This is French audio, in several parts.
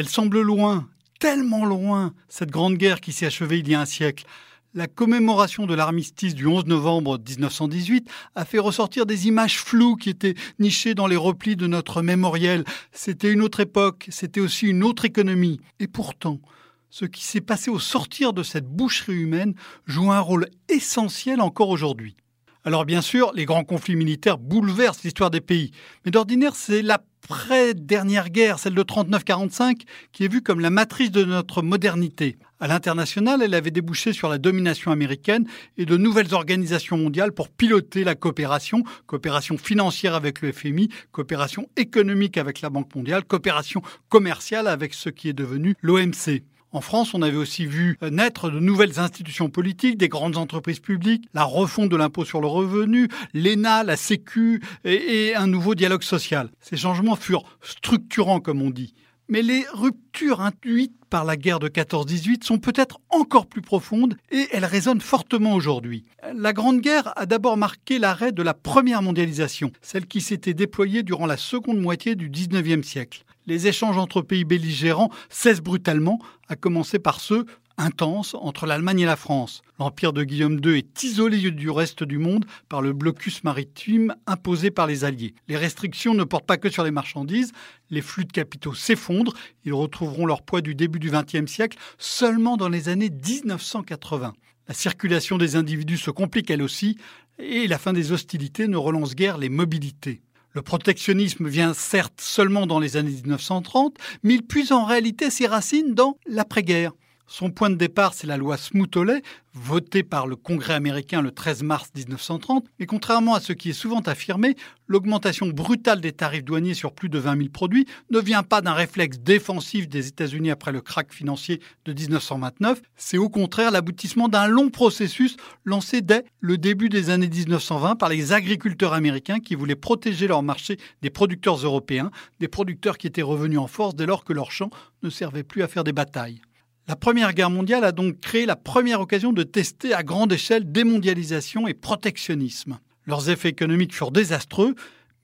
Elle semble loin, tellement loin, cette grande guerre qui s'est achevée il y a un siècle. La commémoration de l'armistice du 11 novembre 1918 a fait ressortir des images floues qui étaient nichées dans les replis de notre mémoriel. C'était une autre époque, c'était aussi une autre économie. Et pourtant, ce qui s'est passé au sortir de cette boucherie humaine joue un rôle essentiel encore aujourd'hui. Alors bien sûr, les grands conflits militaires bouleversent l'histoire des pays, mais d'ordinaire, c'est l'après-dernière guerre, celle de 39-45, qui est vue comme la matrice de notre modernité. À l'international, elle avait débouché sur la domination américaine et de nouvelles organisations mondiales pour piloter la coopération, coopération financière avec le FMI, coopération économique avec la Banque mondiale, coopération commerciale avec ce qui est devenu l'OMC. En France, on avait aussi vu naître de nouvelles institutions politiques, des grandes entreprises publiques, la refonte de l'impôt sur le revenu, l'ENA, la Sécu et, un nouveau dialogue social. Ces changements furent structurants, comme on dit. Mais les ruptures induites par la guerre de 14-18 sont peut-être encore plus profondes et elles résonnent fortement aujourd'hui. La Grande Guerre a d'abord marqué l'arrêt de la première mondialisation, celle qui s'était déployée durant la seconde moitié du 19e siècle les échanges entre pays belligérants cessent brutalement, à commencer par ceux intenses entre l'Allemagne et la France. L'empire de Guillaume II est isolé du reste du monde par le blocus maritime imposé par les Alliés. Les restrictions ne portent pas que sur les marchandises, les flux de capitaux s'effondrent, ils retrouveront leur poids du début du XXe siècle seulement dans les années 1980. La circulation des individus se complique elle aussi, et la fin des hostilités ne relance guère les mobilités. Le protectionnisme vient certes seulement dans les années 1930, mais il puise en réalité ses racines dans l'après-guerre. Son point de départ, c'est la loi Smoot-Hawley, votée par le Congrès américain le 13 mars 1930. Mais contrairement à ce qui est souvent affirmé, l'augmentation brutale des tarifs douaniers sur plus de 20 000 produits ne vient pas d'un réflexe défensif des États-Unis après le krach financier de 1929. C'est au contraire l'aboutissement d'un long processus lancé dès le début des années 1920 par les agriculteurs américains qui voulaient protéger leur marché des producteurs européens, des producteurs qui étaient revenus en force dès lors que leurs champs ne servaient plus à faire des batailles. La Première Guerre mondiale a donc créé la première occasion de tester à grande échelle démondialisation et protectionnisme. Leurs effets économiques furent désastreux,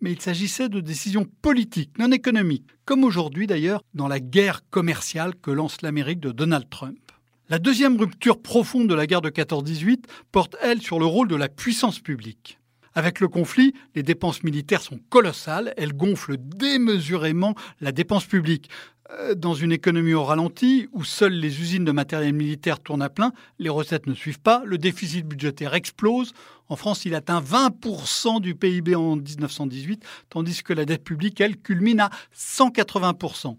mais il s'agissait de décisions politiques, non économiques, comme aujourd'hui d'ailleurs dans la guerre commerciale que lance l'Amérique de Donald Trump. La deuxième rupture profonde de la guerre de 14-18 porte, elle, sur le rôle de la puissance publique. Avec le conflit, les dépenses militaires sont colossales, elles gonflent démesurément la dépense publique. Euh, dans une économie au ralenti, où seules les usines de matériel militaire tournent à plein, les recettes ne suivent pas, le déficit budgétaire explose. En France, il atteint 20% du PIB en 1918, tandis que la dette publique, elle, culmine à 180%.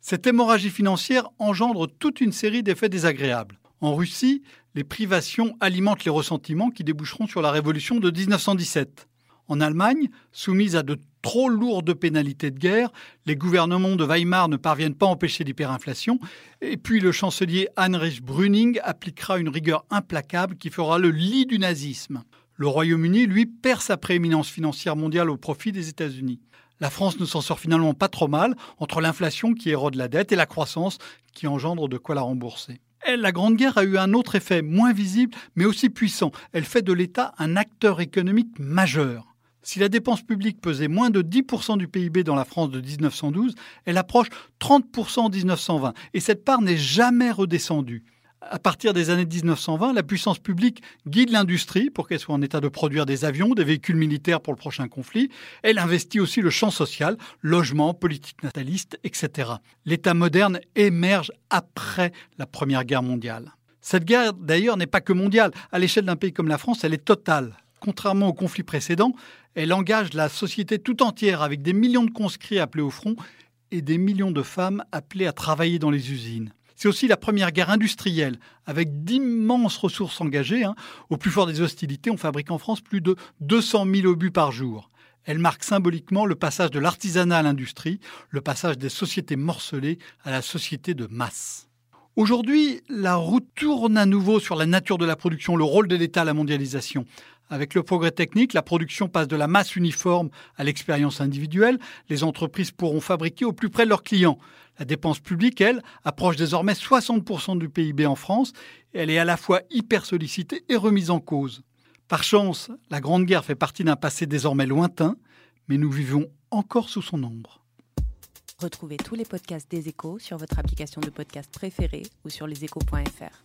Cette hémorragie financière engendre toute une série d'effets désagréables. En Russie, les privations alimentent les ressentiments qui déboucheront sur la révolution de 1917. En Allemagne, soumise à de trop lourdes pénalités de guerre, les gouvernements de Weimar ne parviennent pas à empêcher l'hyperinflation, et puis le chancelier Heinrich Brüning appliquera une rigueur implacable qui fera le lit du nazisme. Le Royaume-Uni, lui, perd sa prééminence financière mondiale au profit des États-Unis. La France ne s'en sort finalement pas trop mal, entre l'inflation qui érode la dette et la croissance qui engendre de quoi la rembourser. La Grande Guerre a eu un autre effet moins visible mais aussi puissant. Elle fait de l'État un acteur économique majeur. Si la dépense publique pesait moins de 10% du PIB dans la France de 1912, elle approche 30% en 1920 et cette part n'est jamais redescendue. À partir des années 1920, la puissance publique guide l'industrie pour qu'elle soit en état de produire des avions, des véhicules militaires pour le prochain conflit. Elle investit aussi le champ social, logement, politique nataliste, etc. L'État moderne émerge après la Première Guerre mondiale. Cette guerre, d'ailleurs, n'est pas que mondiale. À l'échelle d'un pays comme la France, elle est totale. Contrairement au conflit précédent, elle engage la société tout entière avec des millions de conscrits appelés au front et des millions de femmes appelées à travailler dans les usines. C'est aussi la première guerre industrielle, avec d'immenses ressources engagées. Hein. Au plus fort des hostilités, on fabrique en France plus de 200 000 obus par jour. Elle marque symboliquement le passage de l'artisanat à l'industrie, le passage des sociétés morcelées à la société de masse. Aujourd'hui, la route tourne à nouveau sur la nature de la production, le rôle de l'État à la mondialisation. Avec le progrès technique, la production passe de la masse uniforme à l'expérience individuelle. Les entreprises pourront fabriquer au plus près de leurs clients. La dépense publique, elle, approche désormais 60% du PIB en France. elle est à la fois hyper sollicitée et remise en cause. Par chance, la Grande Guerre fait partie d'un passé désormais lointain, mais nous vivons encore sous son ombre. Retrouvez tous les podcasts des échos sur votre application de podcast préférée ou sur leséchos.fr.